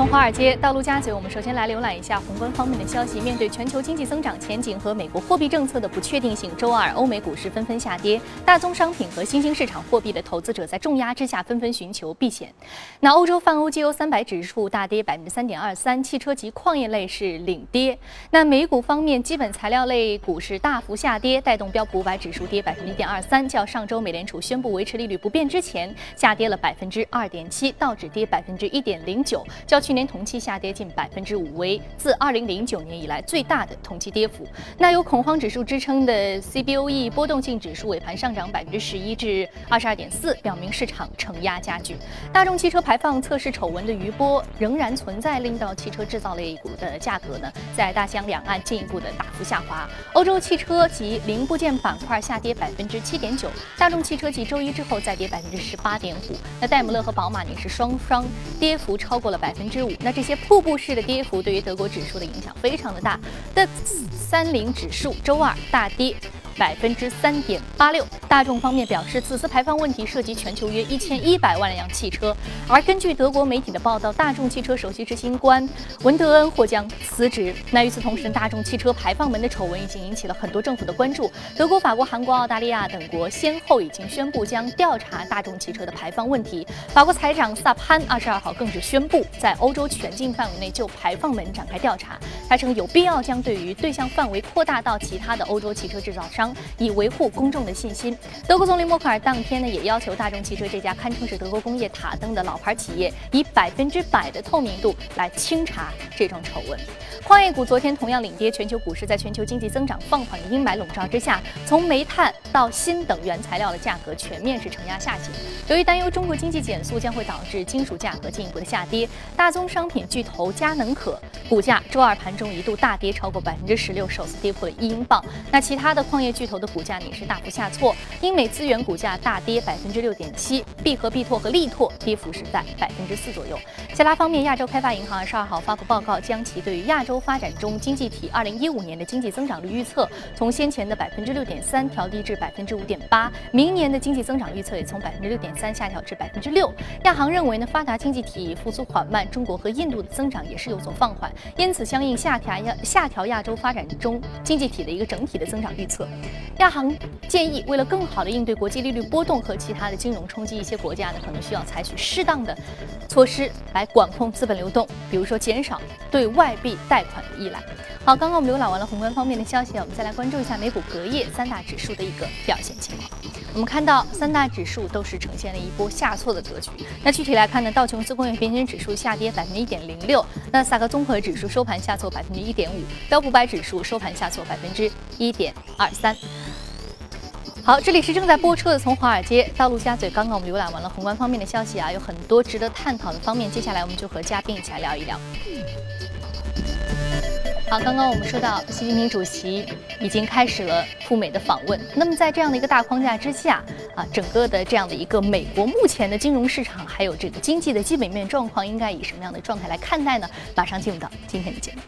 从华尔街到陆家嘴，我们首先来浏览一下宏观方面的消息。面对全球经济增长前景和美国货币政策的不确定性，周二欧美股市纷纷下跌，大宗商品和新兴市场货币的投资者在重压之下纷纷寻求避险。那欧洲泛欧 G O 三百指数大跌百分之三点二三，汽车及矿业类是领跌。那美股方面，基本材料类股市大幅下跌，带动标普五百指数跌百分之一点二三，较上周美联储宣布维持利率不变之前下跌了百分之二点七，道指跌百分之一点零九，较去年同期下跌近百分之五，为自二零零九年以来最大的同期跌幅。那有恐慌指数支撑的 CBOE 波动性指数尾盘上涨百分之十一至二十二点四，表明市场承压加剧。大众汽车排放测试丑闻的余波仍然存在，令到汽车制造类股的价格呢，在大西洋两岸进一步的大幅下滑。欧洲汽车及零部件板块下跌百分之七点九，大众汽车继周一之后再跌百分之十八点五。那戴姆勒和宝马也是双双跌幅超过了百分之五。那这些瀑布式的跌幅对于德国指数的影响非常的大。的三零指数周二大跌百分之三点八六。大众方面表示，此次排放问题涉及全球约一千一百万辆汽车。而根据德国媒体的报道，大众汽车首席执行官文德恩或将辞职。那与此同时，大众汽车排放门的丑闻已经引起了很多政府的关注。德国、法国、韩国、澳大利亚等国先后已经宣布将调查大众汽车的排放问题。法国财长萨潘二十二号更是宣布，在欧洲全境范围内就排放门展开调查。他称有必要将对于对象范围扩大到其他的欧洲汽车制造商，以维护公众的信心。德国总理默克尔当天呢，也要求大众汽车这家堪称是德国工业塔灯的老牌企业，以百分之百的透明度来清查这桩丑闻。矿业股昨天同样领跌，全球股市在全球经济增长放缓的阴霾笼罩之下，从煤炭到锌等原材料的价格全面是承压下行。由于担忧中国经济减速将会导致金属价格进一步的下跌，大宗商品巨头佳能可股价周二盘中一度大跌超过百分之十六，首次跌破了一英镑。那其他的矿业巨头的股价也是大幅下挫，英美资源股价大跌百分之六点七，必和必拓和力拓跌幅是在百分之四左右。其他方面，亚洲开发银行二十二号发布报告，将其对于亚洲洲发展中经济体二零一五年的经济增长率预测从先前的百分之六点三调低至百分之五点八，明年的经济增长预测也从百分之六点三下调至百分之六。亚行认为呢，发达经济体复苏缓慢，中国和印度的增长也是有所放缓，因此相应下调亚下调亚洲发展中经济体的一个整体的增长预测。亚行建议，为了更好的应对国际利率波动和其他的金融冲击，一些国家呢可能需要采取适当的措施来管控资本流动，比如说减少对外币贷款的依赖。好，刚刚我们浏览完了宏观方面的消息，我们再来关注一下美股隔夜三大指数的一个表现情况。我们看到三大指数都是呈现了一波下挫的格局。那具体来看呢，道琼斯工业平均指数下跌百分之一点零六，纳斯达克综合指数收盘下挫百分之一点五，标普百指数收盘下挫百分之一点二三。好，这里是正在播出的《从华尔街到陆家嘴》。刚刚我们浏览完了宏观方面的消息啊，有很多值得探讨的方面。接下来我们就和嘉宾一起来聊一聊。好，刚刚我们说到习近平主席已经开始了赴美的访问。那么在这样的一个大框架之下啊，整个的这样的一个美国目前的金融市场还有这个经济的基本面状况，应该以什么样的状态来看待呢？马上进入到今天的节目。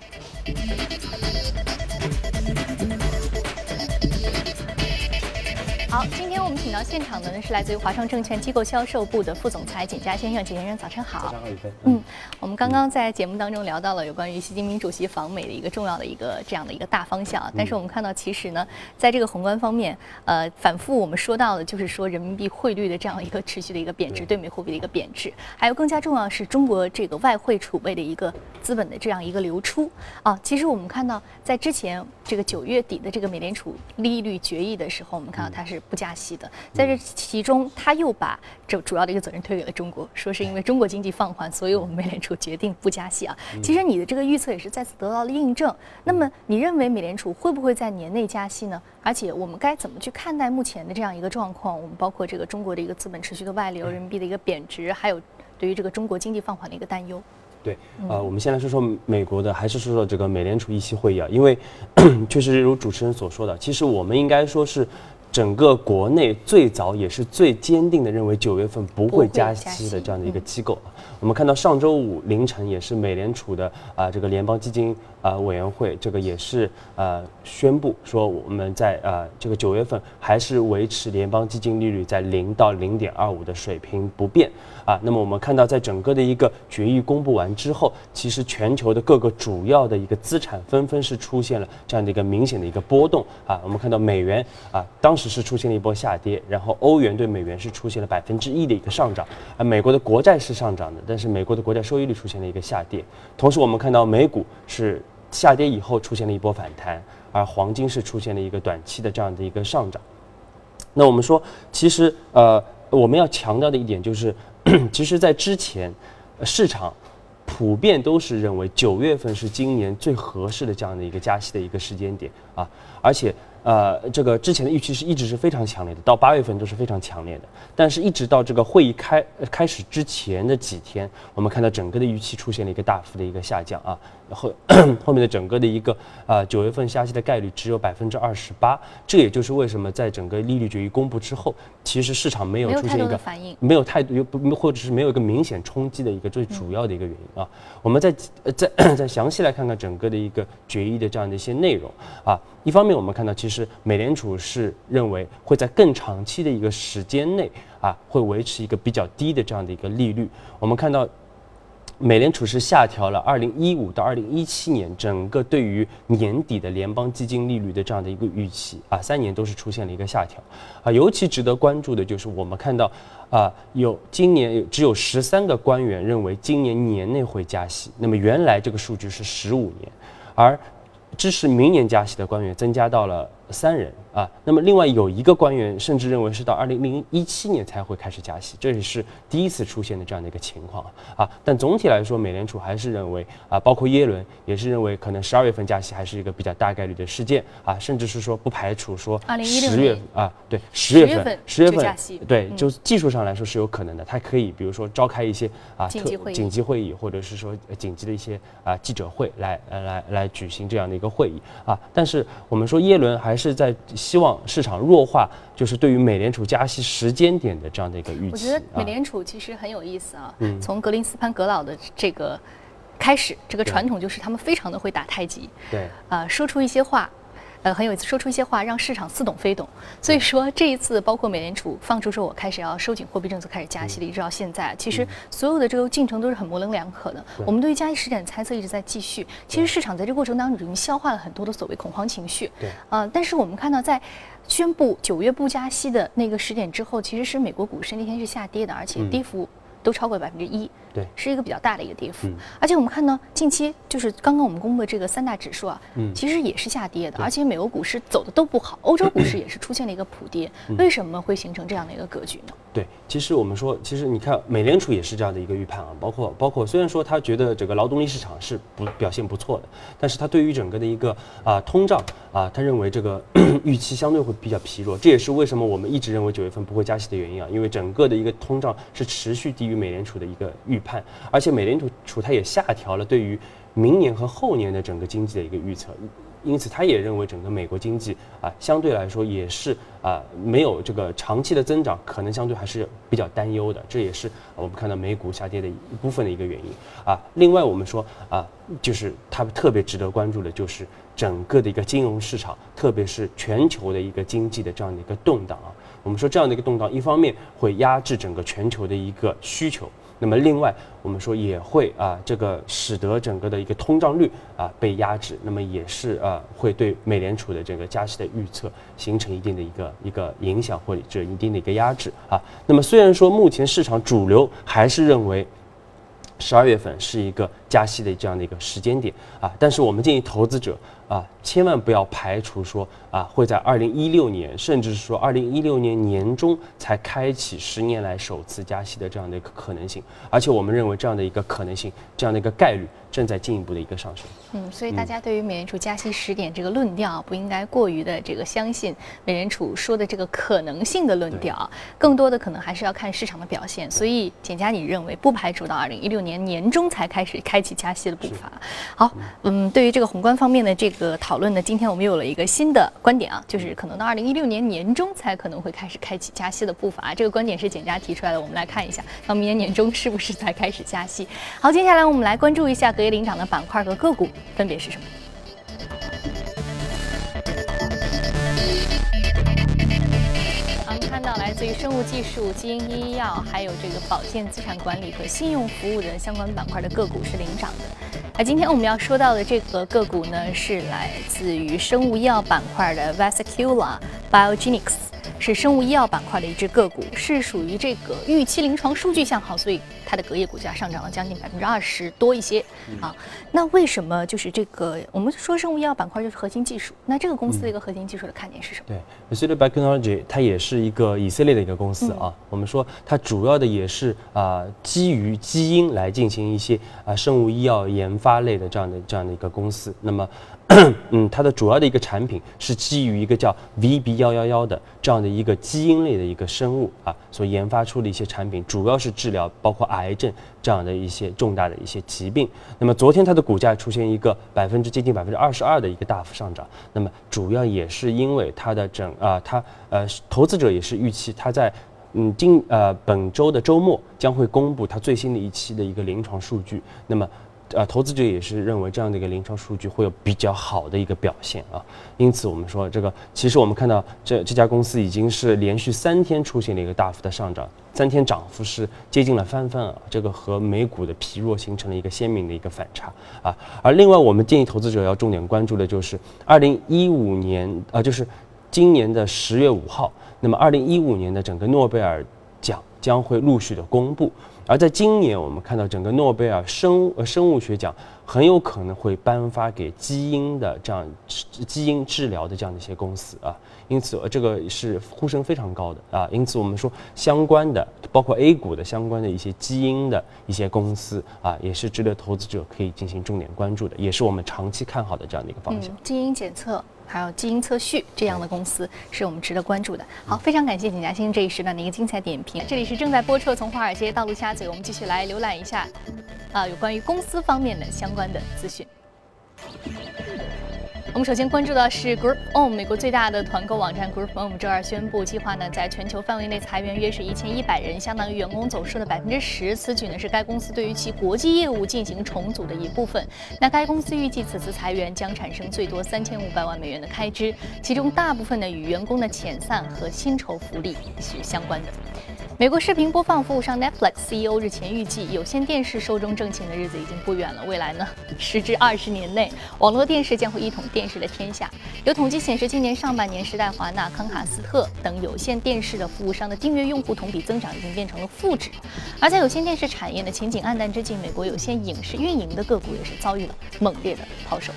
好，今天我们请到现场的呢是来自于华创证券机构销售部的副总裁简佳先生，简先生早晨好。早上好。嗯，我们刚刚在节目当中聊到了有关于习近平主席访美的一个重要的一个这样的一个大方向，但是我们看到其实呢，在这个宏观方面，呃，反复我们说到的就是说人民币汇率的这样一个持续的一个贬值，对美货币的一个贬值，还有更加重要是中国这个外汇储备的一个资本的这样一个流出啊。其实我们看到在之前这个九月底的这个美联储利率决议的时候，我们看到它是。不加息的，在这其中，他又把这主要的一个责任推给了中国，说是因为中国经济放缓，所以我们美联储决定不加息啊。其实你的这个预测也是再次得到了印证。那么你认为美联储会不会在年内加息呢？而且我们该怎么去看待目前的这样一个状况？我们包括这个中国的一个资本持续的外流，人民币的一个贬值，还有对于这个中国经济放缓的一个担忧。对，呃，我们先来说说美国的，还是说说这个美联储议息会议啊？因为 确实如主持人所说的，其实我们应该说是。整个国内最早也是最坚定的认为九月份不会加息的这样的一个机构啊。我们看到上周五凌晨也是美联储的啊这个联邦基金啊委员会这个也是呃宣布说我们在呃这个九月份还是维持联邦基金利率在零到零点二五的水平不变啊。那么我们看到在整个的一个决议公布完之后，其实全球的各个主要的一个资产纷纷是出现了这样的一个明显的一个波动啊。我们看到美元啊当时是出现了一波下跌，然后欧元对美元是出现了百分之一的一个上涨而。美国的国债是上涨的。但是美国的国债收益率出现了一个下跌，同时我们看到美股是下跌以后出现了一波反弹，而黄金是出现了一个短期的这样的一个上涨。那我们说，其实呃，我们要强调的一点就是，其实，在之前市场普遍都是认为九月份是今年最合适的这样的一个加息的一个时间点啊，而且。呃，这个之前的预期是一直是非常强烈的，到八月份都是非常强烈的。但是，一直到这个会议开开始之前的几天，我们看到整个的预期出现了一个大幅的一个下降啊。后 后面的整个的一个啊九月份加息的概率只有百分之二十八，这也就是为什么在整个利率决议公布之后，其实市场没有出现一个反应，没有太多不或者是没有一个明显冲击的一个最主要的一个原因啊。我们再再 再详细来看看整个的一个决议的这样的一些内容啊。一方面我们看到，其实美联储是认为会在更长期的一个时间内啊，会维持一个比较低的这样的一个利率。我们看到。美联储是下调了二零一五到二零一七年整个对于年底的联邦基金利率的这样的一个预期啊，三年都是出现了一个下调啊。尤其值得关注的就是我们看到啊，有今年只有十三个官员认为今年年内会加息，那么原来这个数据是十五年，而支持明年加息的官员增加到了。三人啊，那么另外有一个官员甚至认为是到二零零一七年才会开始加息，这也是第一次出现的这样的一个情况啊。但总体来说，美联储还是认为啊，包括耶伦也是认为可能十二月份加息还是一个比较大概率的事件啊，甚至是说不排除说十月啊，对十月份十月份对，就技术上来说是有可能的，它可以比如说召开一些啊紧急会议，紧急会议或者是说紧急的一些啊记者会来来来来举行这样的一个会议啊。但是我们说耶伦还是。是在希望市场弱化，就是对于美联储加息时间点的这样的一个预期。我觉得美联储其实很有意思啊，从格林斯潘格老的这个开始，这个传统就是他们非常的会打太极，对，啊，说出一些话。呃，很有意思，说出一些话让市场似懂非懂。所以说这一次，包括美联储放出说我开始要收紧货币政策，开始加息了，一直到现在，其实所有的这个进程都是很模棱两可的。我们对于加息时点猜测一直在继续。其实市场在这过程当中已经消化了很多的所谓恐慌情绪。对。啊，但是我们看到在宣布九月不加息的那个时点之后，其实是美国股市那天是下跌的，而且跌幅。都超过百分之一，对，是一个比较大的一个跌幅。而且我们看到近期就是刚刚我们公布的这个三大指数啊，嗯，其实也是下跌的。而且美国股市走的都不好，欧洲股市也是出现了一个普跌。为什么会形成这样的一个格局呢？对，其实我们说，其实你看美联储也是这样的一个预判啊，包括包括虽然说他觉得整个劳动力市场是不表现不错的，但是他对于整个的一个啊通胀啊，他认为这个 预期相对会比较疲弱。这也是为什么我们一直认为九月份不会加息的原因啊，因为整个的一个通胀是持续低于。美联储的一个预判，而且美联储储它也下调了对于明年和后年的整个经济的一个预测，因此他也认为整个美国经济啊相对来说也是啊没有这个长期的增长，可能相对还是比较担忧的，这也是我们看到美股下跌的一部分的一个原因啊。另外我们说啊，就是它特别值得关注的就是整个的一个金融市场，特别是全球的一个经济的这样的一个动荡啊。我们说这样的一个动荡，一方面会压制整个全球的一个需求，那么另外我们说也会啊，这个使得整个的一个通胀率啊被压制，那么也是啊会对美联储的这个加息的预测形成一定的一个一个影响或者一定的一个压制啊。那么虽然说目前市场主流还是认为十二月份是一个加息的这样的一个时间点啊，但是我们建议投资者。啊，千万不要排除说啊，会在二零一六年，甚至是说二零一六年年中才开启十年来首次加息的这样的一个可能性。而且我们认为这样的一个可能性，这样的一个概率正在进一步的一个上升。嗯，所以大家对于美联储加息时点这个论调，不应该过于的这个相信美联储说的这个可能性的论调，更多的可能还是要看市场的表现。所以简佳，你认为不排除到二零一六年年中才开始开启加息的步伐。好，嗯，对于这个宏观方面的这个讨讨论呢，今天我们有了一个新的观点啊，就是可能到二零一六年年中才可能会开始开启加息的步伐。这个观点是简家提出来的，我们来看一下，到明年年中是不是才开始加息？好，接下来我们来关注一下隔夜领涨的板块和个股分别是什么。来自于生物技术、基因医药，还有这个保健资产管理和信用服务的相关板块的个股是领涨的。那今天我们要说到的这个个股呢，是来自于生物医药板块的 Vesicula Biogenics。是生物医药板块的一只个股，是属于这个预期临床数据向好，所以它的隔夜股价上涨了将近百分之二十多一些啊。那为什么就是这个我们说生物医药板块就是核心技术？那这个公司的一个核心技术的看点是什么？对 v e s i l i Biotechnology 它也是一个以色列的一个公司啊。我们说它主要的也是啊基于基因来进行一些啊生物医药研发类的这样的这样的一个公司。那么 嗯，它的主要的一个产品是基于一个叫 VB 幺幺幺的这样的一个基因类的一个生物啊，所研发出的一些产品，主要是治疗包括癌症这样的一些重大的一些疾病。那么昨天它的股价出现一个百分之接近百分之二十二的一个大幅上涨，那么主要也是因为它的整啊，它呃，投资者也是预期它在嗯今呃本周的周末将会公布它最新的一期的一个临床数据，那么。呃，投资者也是认为这样的一个临床数据会有比较好的一个表现啊，因此我们说这个，其实我们看到这这家公司已经是连续三天出现了一个大幅的上涨，三天涨幅是接近了翻番啊，这个和美股的疲弱形成了一个鲜明的一个反差啊。而另外，我们建议投资者要重点关注的就是二零一五年啊，就是今年的十月五号，那么二零一五年的整个诺贝尔奖将会陆续的公布。而在今年，我们看到整个诺贝尔生呃生物学奖很有可能会颁发给基因的这样基因治疗的这样的一些公司啊，因此这个是呼声非常高的啊，因此我们说相关的包括 A 股的相关的一些基因的一些公司啊，也是值得投资者可以进行重点关注的，也是我们长期看好的这样的一个方向。基因检测。还有基因测序这样的公司是我们值得关注的。好，非常感谢景嘉欣这一时段的一个精彩点评。这里是正在播出从华尔街到陆家嘴，我们继续来浏览一下，啊，有关于公司方面的相关的资讯。我们首先关注的是 Group On，美国最大的团购网站 Group On 周二宣布，计划呢在全球范围内裁员约是一千一百人，相当于员工总数的百分之十。此举呢是该公司对于其国际业务进行重组的一部分。那该公司预计此次裁员将产生最多三千五百万美元的开支，其中大部分呢与员工的遣散和薪酬福利是相关的。美国视频播放服务商 Netflix CEO 日前预计，有线电视寿终正寝的日子已经不远了。未来呢，十至二十年内，网络电视将会一统电视的天下。有统计显示，今年上半年，时代华纳、康卡斯特等有线电视的服务商的订阅用户同比增长已经变成了负值。而在有线电视产业的前景黯淡之际，美国有线影视运营的个股也是遭遇了猛烈的抛售。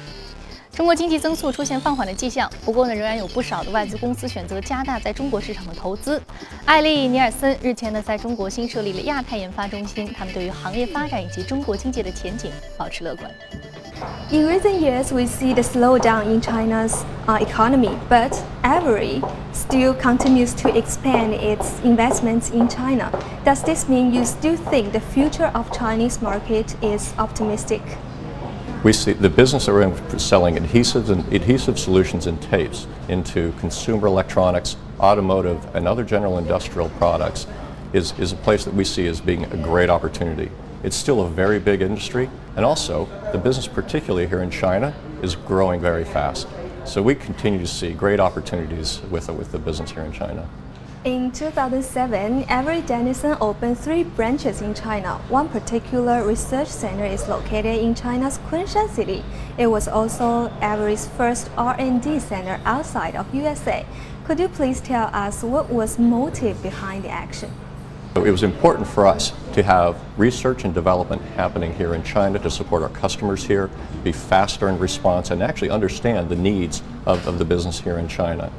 中国经济增速出现放缓的迹象，不过呢，仍然有不少的外资公司选择加大在中国市场的投资。艾利尼尔森日前呢，在中国新设立了亚太研发中心，他们对于行业发展以及中国经济的前景保持乐观。In recent years, we see the slowdown in China's uh, economy, but Avery still continues to expand its investments in China. Does this mean you still think the future of Chinese market is optimistic? We see the business around selling adhesives and adhesive solutions and tapes into consumer electronics, automotive, and other general industrial products is, is a place that we see as being a great opportunity. It's still a very big industry, and also the business, particularly here in China, is growing very fast. So we continue to see great opportunities with, with the business here in China. In 2007, Avery Dennison opened three branches in China. One particular research center is located in China's Kunshan city. It was also Avery's first R&D center outside of USA. Could you please tell us what was motive behind the action? It was important for us to have research and development happening here in China to support our customers here, be faster in response, and actually understand the needs of, of the business here in China.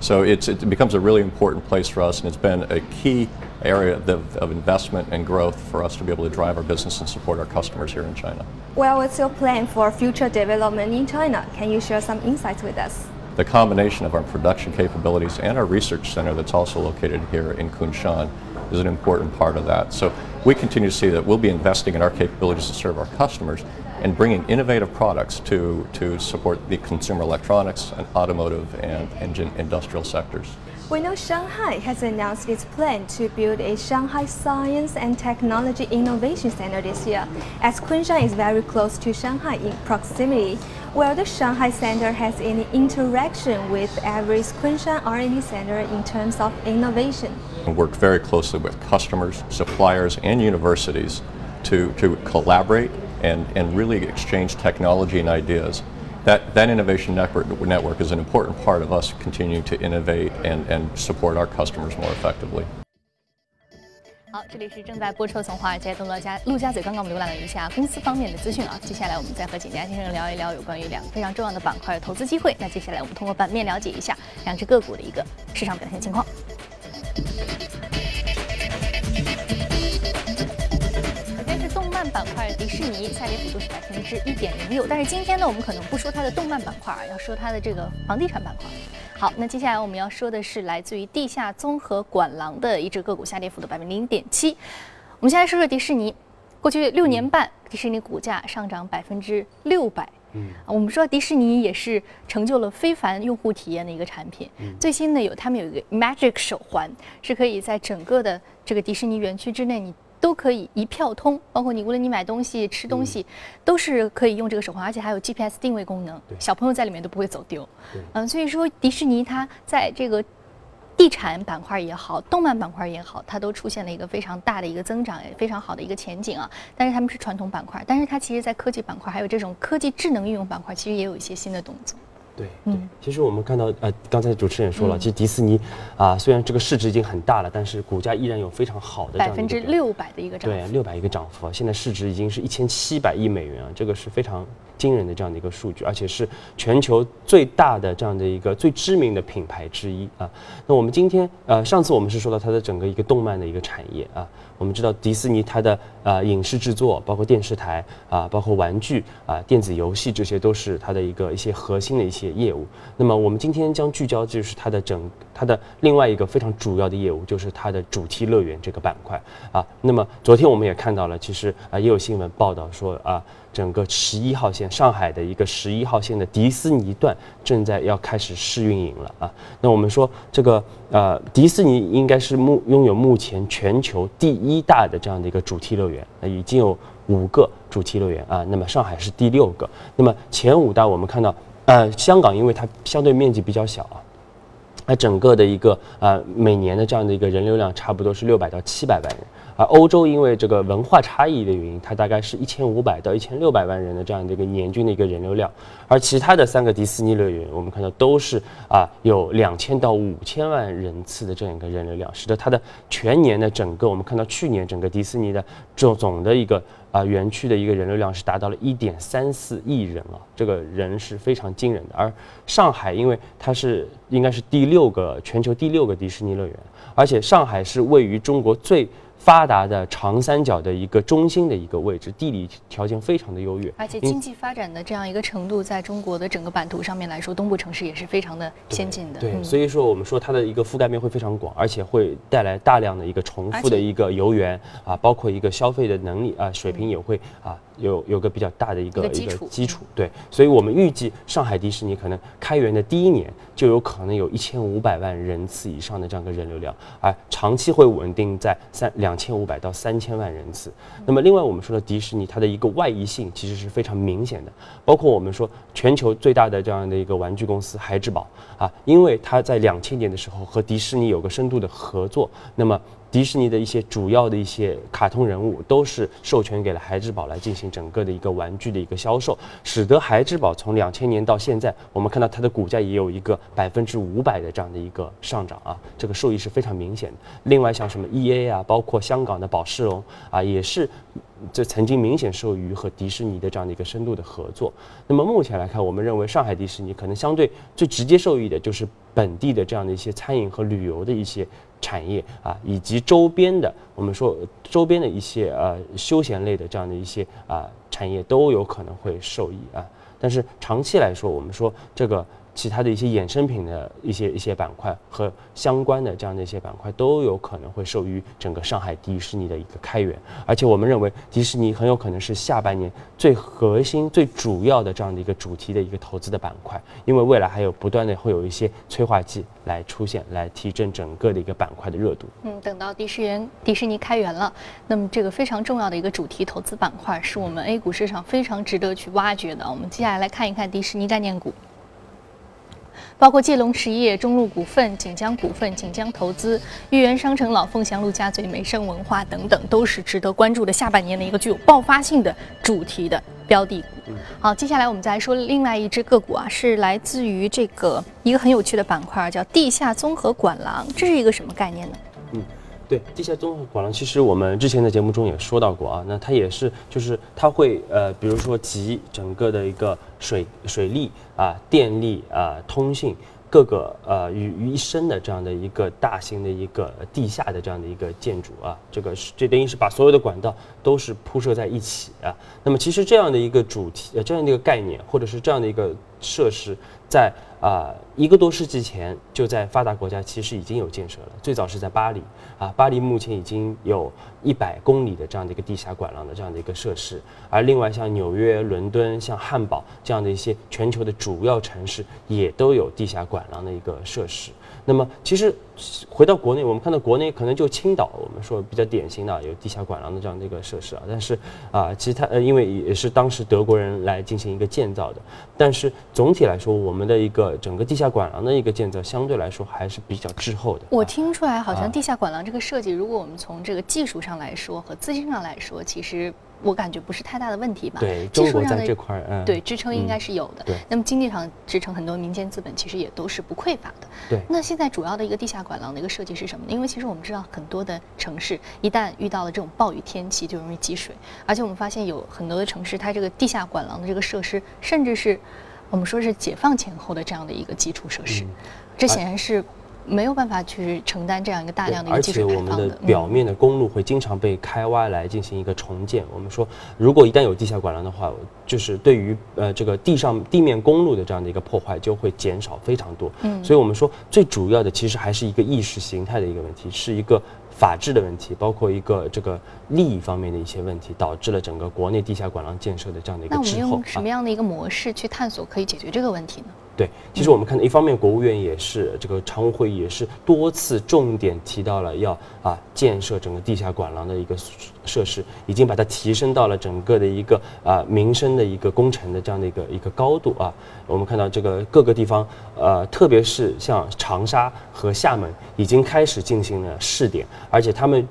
So it becomes a really important place for us, and it's been a key area of, of, investment and growth for us to be able to drive our business and support our customers here in China. Well, what's your plan for future development in China? Can you share some insights with us? The combination of our production capabilities and our research center that's also located here in Kunshan is an important part of that. So we continue to see that we'll be investing in our capabilities to serve our customers and bringing innovative products to, to support the consumer electronics and automotive and engine industrial sectors. We know Shanghai has announced its plan to build a Shanghai Science and Technology Innovation Center this year, as Kunshan is very close to Shanghai in proximity. Will the Shanghai Center has any interaction with Avery's Kunshan R&D Center in terms of innovation? And work very closely with customers, suppliers, and universities to, to collaborate and, and really exchange technology and ideas that, that innovation network, network is an important part of us continuing to innovate and, and support our customers more effectively. 好，这里是正在播出的从华尔街到陆家陆家嘴。刚刚我们浏览了一下公司方面的资讯啊，接下来我们再和景家先生聊一聊有关于两个非常重要的板块的投资机会。那接下来我们通过版面了解一下两只个股的一个市场表现情况。 板块迪士尼下跌幅度是百分之一点零六，但是今天呢，我们可能不说它的动漫板块，要说它的这个房地产板块。好，那接下来我们要说的是来自于地下综合管廊的一只个股下跌幅度百分之零点七。我们先来说说迪士尼，过去六年半，迪士尼股价上涨百分之六百。嗯，我们说迪士尼也是成就了非凡用户体验的一个产品。最新的有他们有一个 Magic 手环，是可以在整个的这个迪士尼园区之内你。都可以一票通，包括你无论你买东西、吃东西，都是可以用这个手环，而且还有 GPS 定位功能，小朋友在里面都不会走丢。嗯，所以说迪士尼它在这个地产板块也好，动漫板块也好，它都出现了一个非常大的一个增长，也非常好的一个前景啊。但是他们是传统板块，但是它其实在科技板块还有这种科技智能应用板块，其实也有一些新的动作。对对，其实我们看到，呃，刚才主持人也说了，其实迪士尼啊，虽然这个市值已经很大了，但是股价依然有非常好的百分之六百的一个涨幅，对，六百一个涨幅啊，现在市值已经是一千七百亿美元啊，这个是非常。惊人的这样的一个数据，而且是全球最大的这样的一个最知名的品牌之一啊。那我们今天呃，上次我们是说到它的整个一个动漫的一个产业啊。我们知道迪士尼它的呃影视制作，包括电视台啊，包括玩具啊、电子游戏，这些都是它的一个一些核心的一些业务。那么我们今天将聚焦就是它的整它的另外一个非常主要的业务，就是它的主题乐园这个板块啊。那么昨天我们也看到了，其实啊也有新闻报道说啊。整个十一号线，上海的一个十一号线的迪士尼段正在要开始试运营了啊。那我们说这个呃，迪士尼应该是目拥有目前全球第一大的这样的一个主题乐园，那已经有五个主题乐园啊。那么上海是第六个。那么前五大我们看到，呃，香港因为它相对面积比较小啊，那整个的一个呃每年的这样的一个人流量差不多是六百到七百万人。而欧洲因为这个文化差异的原因，它大概是一千五百到一千六百万人的这样的一个年均的一个人流量，而其他的三个迪士尼乐园，我们看到都是啊有两千到五千万人次的这样一个人流量，使得它的全年的整个我们看到去年整个迪士尼的总总的一个啊园区的一个人流量是达到了一点三四亿人啊，这个人是非常惊人的。而上海因为它是应该是第六个全球第六个迪士尼乐园，而且上海是位于中国最发达的长三角的一个中心的一个位置，地理条件非常的优越，而且经济发展的这样一个程度，在中国的整个版图上面来说，东部城市也是非常的先进的。对，所以说我们说它的一个覆盖面会非常广，而且会带来大量的一个重复的一个游园啊，包括一个消费的能力啊水平也会啊。有有个比较大的一个一个基础，对，所以我们预计上海迪士尼可能开园的第一年就有可能有一千五百万人次以上的这样一个人流量，而长期会稳定在三两千五百到三千万人次。那么另外我们说的迪士尼，它的一个外溢性其实是非常明显的，包括我们说全球最大的这样的一个玩具公司孩之宝啊，因为它在两千年的时候和迪士尼有个深度的合作，那么。迪士尼的一些主要的一些卡通人物都是授权给了孩之宝来进行整个的一个玩具的一个销售，使得孩之宝从两千年到现在，我们看到它的股价也有一个百分之五百的这样的一个上涨啊，这个受益是非常明显的。另外像什么 E A 啊，包括香港的宝仕龙啊，也是这曾经明显受益于和迪士尼的这样的一个深度的合作。那么目前来看，我们认为上海迪士尼可能相对最直接受益的就是本地的这样的一些餐饮和旅游的一些。产业啊，以及周边的，我们说周边的一些呃休闲类的这样的一些啊产业都有可能会受益啊。但是长期来说，我们说这个其他的一些衍生品的一些一些板块和相关的这样的一些板块都有可能会受益于整个上海迪士尼的一个开源，而且我们认为迪士尼很有可能是下半年最核心、最主要的这样的一个主题的一个投资的板块，因为未来还有不断的会有一些催化剂来出现，来提振整个的一个板块的热度。嗯，等到迪士尼迪士尼开源了，那么这个非常重要的一个主题投资板块是我们 A 股市场非常值得去挖掘的。我们接下来来看一看迪士尼概念股。包括界龙实业、中路股份、锦江股份、锦江投资、豫园商城、老凤祥、陆家嘴、美盛文化等等，都是值得关注的下半年的一个具有爆发性的主题的标的股。好，接下来我们再来说另外一只个股啊，是来自于这个一个很有趣的板块，叫地下综合管廊，这是一个什么概念呢？对，地下综合管廊，其实我们之前的节目中也说到过啊。那它也是，就是它会呃，比如说集整个的一个水水利啊、电力啊、通信各个呃于于一身的这样的一个大型的一个地下的这样的一个建筑啊。这个是这等于是把所有的管道都是铺设在一起啊。那么其实这样的一个主题呃这样的一个概念，或者是这样的一个设施，在啊一个多世纪前就在发达国家其实已经有建设了。最早是在巴黎。啊，巴黎目前已经有一百公里的这样的一个地下管廊的这样的一个设施，而另外像纽约、伦敦、像汉堡这样的一些全球的主要城市也都有地下管廊的一个设施。那么，其实回到国内，我们看到国内可能就青岛，我们说比较典型的有地下管廊的这样的一个设施啊。但是啊，其他呃，因为也是当时德国人来进行一个建造的。但是总体来说，我们的一个整个地下管廊的一个建造相对来说还是比较滞后的。我听出来，好像地下管廊这个设计，如果我们从这个技术上来说和资金上来说，其实。我感觉不是太大的问题吧？对，技术上的这块儿，对支撑应该是有的。对，那么经济上支撑，很多民间资本其实也都是不匮乏的。对，那现在主要的一个地下管廊的一个设计是什么呢？因为其实我们知道，很多的城市一旦遇到了这种暴雨天气，就容易积水，而且我们发现有很多的城市，它这个地下管廊的这个设施，甚至是我们说是解放前后的这样的一个基础设施，这显然是。没有办法去承担这样一个大量的一个技术而且我们的表面的公路会经常被开挖来进行一个重建。我们说，如果一旦有地下管廊的话，就是对于呃这个地上地面公路的这样的一个破坏就会减少非常多。嗯，所以我们说最主要的其实还是一个意识形态的一个问题，是一个法治的问题，包括一个这个利益方面的一些问题，导致了整个国内地下管廊建设的这样的一个滞后。那我们用什么样的一个模式去探索可以解决这个问题呢？对，其实我们看到，一方面国务院也是这个常务会议也是多次重点提到了要啊建设整个地下管廊的一个设施，已经把它提升到了整个的一个啊民生的一个工程的这样的一个一个高度啊。我们看到这个各个地方，呃，特别是像长沙和厦门已经开始进行了试点，而且他们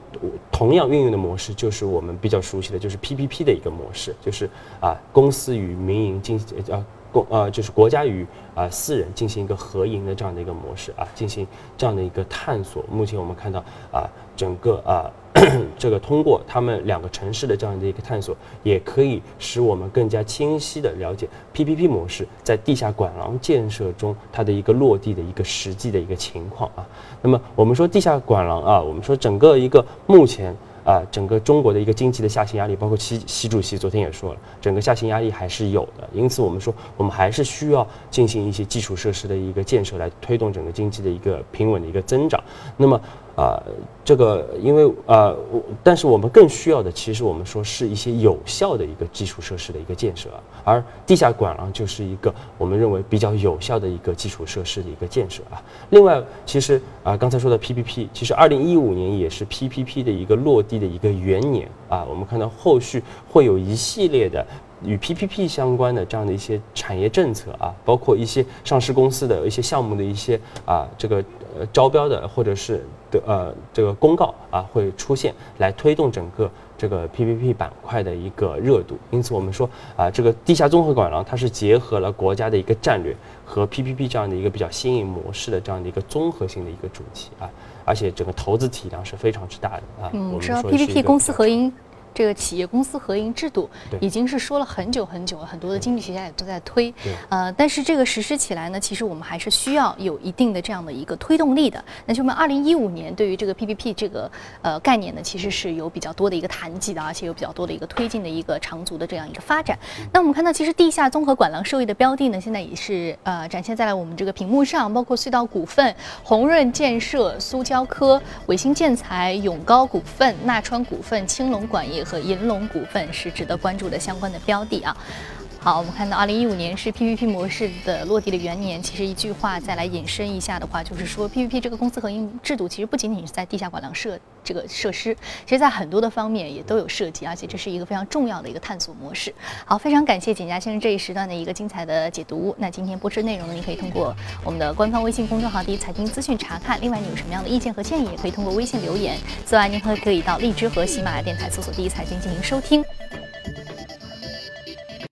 同样运用的模式就是我们比较熟悉的就是 PPP 的一个模式，就是啊公司与民营进行呃。公呃就是国家与啊私人进行一个合营的这样的一个模式啊，进行这样的一个探索。目前我们看到啊，整个啊 这个通过他们两个城市的这样的一个探索，也可以使我们更加清晰的了解 PPP 模式在地下管廊建设中它的一个落地的一个实际的一个情况啊。那么我们说地下管廊啊，我们说整个一个目前。啊，整个中国的一个经济的下行压力，包括习习主席昨天也说了，整个下行压力还是有的。因此，我们说我们还是需要进行一些基础设施的一个建设，来推动整个经济的一个平稳的一个增长。那么。啊，这个因为啊，但是我们更需要的，其实我们说是一些有效的一个基础设施的一个建设，而地下管廊就是一个我们认为比较有效的一个基础设施的一个建设啊。另外，其实啊，刚才说的 PPP，其实二零一五年也是 PPP 的一个落地的一个元年啊。我们看到后续会有一系列的。与 PPP 相关的这样的一些产业政策啊，包括一些上市公司的一些项目的一些啊，这个招标的或者是的呃这个公告啊会出现，来推动整个这个 PPP 板块的一个热度。因此我们说啊，这个地下综合管廊它是结合了国家的一个战略和 PPP 这样的一个比较新颖模式的这样的一个综合性的一个主题啊，而且整个投资体量是非常之大的啊。嗯，知道 PPP 公司合营。这个企业公司合营制度对已经是说了很久很久了，很多的经济学家也都在推对。呃，但是这个实施起来呢，其实我们还是需要有一定的这样的一个推动力的。那就我们二零一五年对于这个 PPP 这个呃概念呢，其实是有比较多的一个谈及的，而且有比较多的一个推进的一个长足的这样一个发展。那我们看到，其实地下综合管廊受益的标的呢，现在也是呃展现在了我们这个屏幕上，包括隧道股份、宏润建设、苏交科、伟星建材、永高股份、纳川股份、青龙管业和银龙股份是值得关注的相关的标的啊。好，我们看到二零一五年是 PPP 模式的落地的元年。其实一句话再来引申一下的话，就是说 PPP 这个公司合营制度其实不仅仅是在地下管廊设这个设施，其实在很多的方面也都有涉及，而且这是一个非常重要的一个探索模式。好，非常感谢简家先生这一时段的一个精彩的解读。那今天播出内容呢，您可以通过我们的官方微信公众号“第一财经资讯”查看。另外，你有什么样的意见和建议，也可以通过微信留言。此外，您还可以到荔枝和喜马拉雅电台搜索“第一财经”进行收听。